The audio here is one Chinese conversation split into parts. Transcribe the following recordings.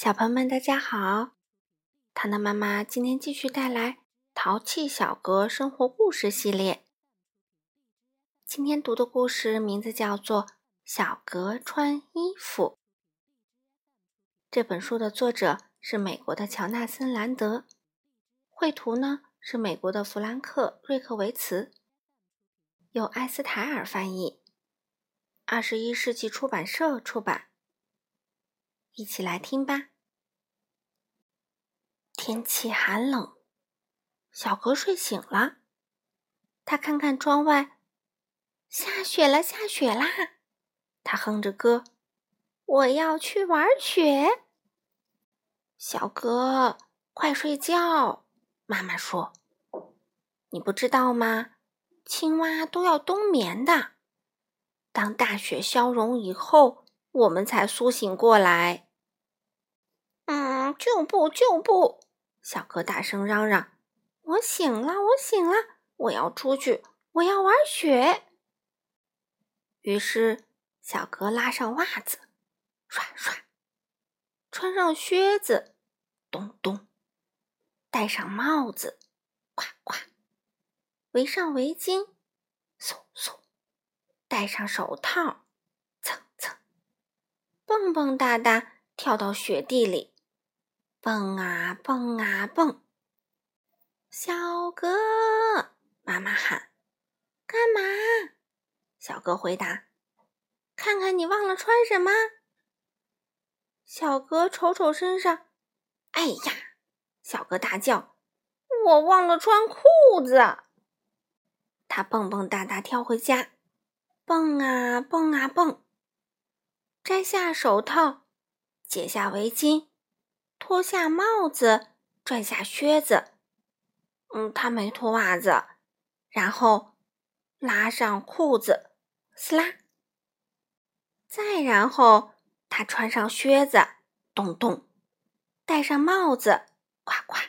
小朋友们，大家好！糖糖妈妈今天继续带来《淘气小格生活故事》系列。今天读的故事名字叫做《小格穿衣服》。这本书的作者是美国的乔纳森·兰德，绘图呢是美国的弗兰克·瑞克维茨，由艾斯塔尔翻译，二十一世纪出版社出版。一起来听吧。天气寒冷，小格睡醒了。他看看窗外，下雪了，下雪啦！他哼着歌：“我要去玩雪。”小格，快睡觉！妈妈说：“你不知道吗？青蛙都要冬眠的。当大雪消融以后，我们才苏醒过来。”就不就不！小哥大声嚷嚷：“我醒了，我醒了！我要出去，我要玩雪。”于是，小哥拉上袜子，刷刷；穿上靴子，咚咚；戴上帽子，夸夸；围上围巾，嗖嗖；戴上手套，蹭蹭；蹦蹦哒哒跳到雪地里。蹦啊蹦啊蹦，小哥，妈妈喊：“干嘛？”小哥回答：“看看你忘了穿什么。”小哥瞅瞅身上，哎呀！小哥大叫：“我忘了穿裤子！”他蹦蹦哒哒跳回家，蹦啊蹦啊蹦，摘下手套，解下围巾。脱下帽子，拽下靴子，嗯，他没脱袜子，然后拉上裤子，撕拉，再然后他穿上靴子，咚咚，戴上帽子，夸夸，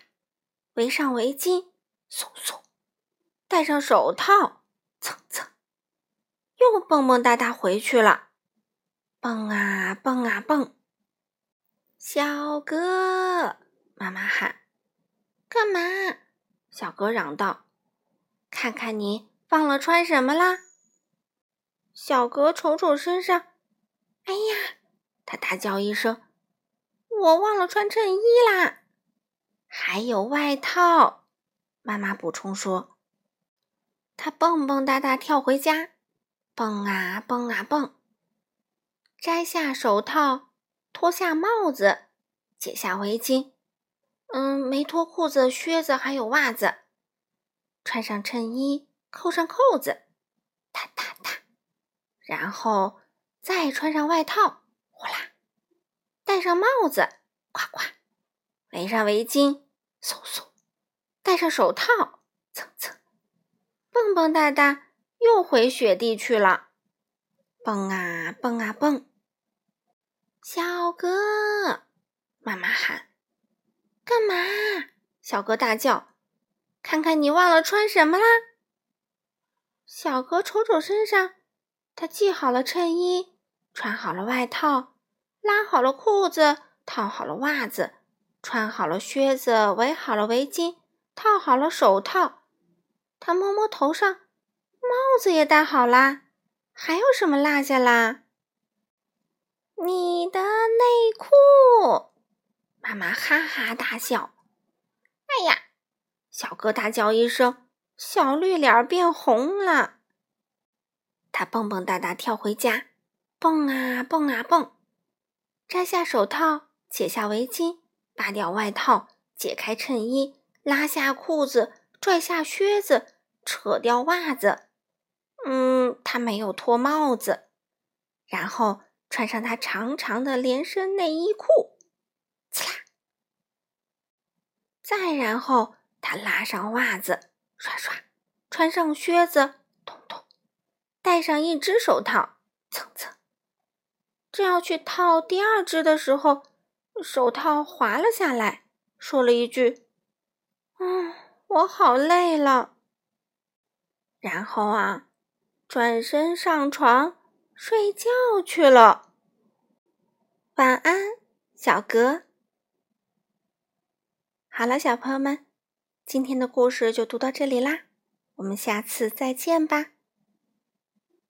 围上围巾，嗖嗖，戴上手套，蹭蹭，又蹦蹦哒哒回去了，蹦啊蹦啊蹦。小哥，妈妈喊：“干嘛？”小哥嚷道：“看看你忘了穿什么啦！”小哥瞅瞅身上，哎呀！他大叫一声：“我忘了穿衬衣啦！”还有外套，妈妈补充说。他蹦蹦哒哒跳回家，蹦啊蹦啊蹦，摘下手套。脱下帽子，解下围巾，嗯，没脱裤子、靴子还有袜子，穿上衬衣，扣上扣子，哒哒哒，然后再穿上外套，呼啦，戴上帽子，夸夸，围上围巾，嗖嗖，戴上手套，蹭蹭，蹦蹦哒哒，又回雪地去了，蹦啊蹦啊蹦。小哥，妈妈喊：“干嘛？”小哥大叫：“看看你忘了穿什么啦！”小哥瞅瞅身上，他系好了衬衣，穿好了外套，拉好了裤子，套好了袜子，穿好了靴子，围好了围巾，套好了手套。他摸摸头上，帽子也戴好啦，还有什么落下啦？你的内裤！妈妈哈哈大笑。哎呀！小哥大叫一声，小绿脸变红了。他蹦蹦哒哒跳回家，蹦啊蹦啊蹦，摘下手套，解下围巾，扒掉外套，解开衬衣，拉下裤子，拽下靴子，扯掉袜子。嗯，他没有脱帽子。然后。穿上他长长的连身内衣裤，刺啦！再然后，他拉上袜子，刷刷；穿上靴子，咚咚；戴上一只手套，蹭蹭。正要去套第二只的时候，手套滑了下来，说了一句：“嗯，我好累了。”然后啊，转身上床。睡觉去了。晚安小格。好了小朋友们今天的故事就读到这里啦我们下次再见吧。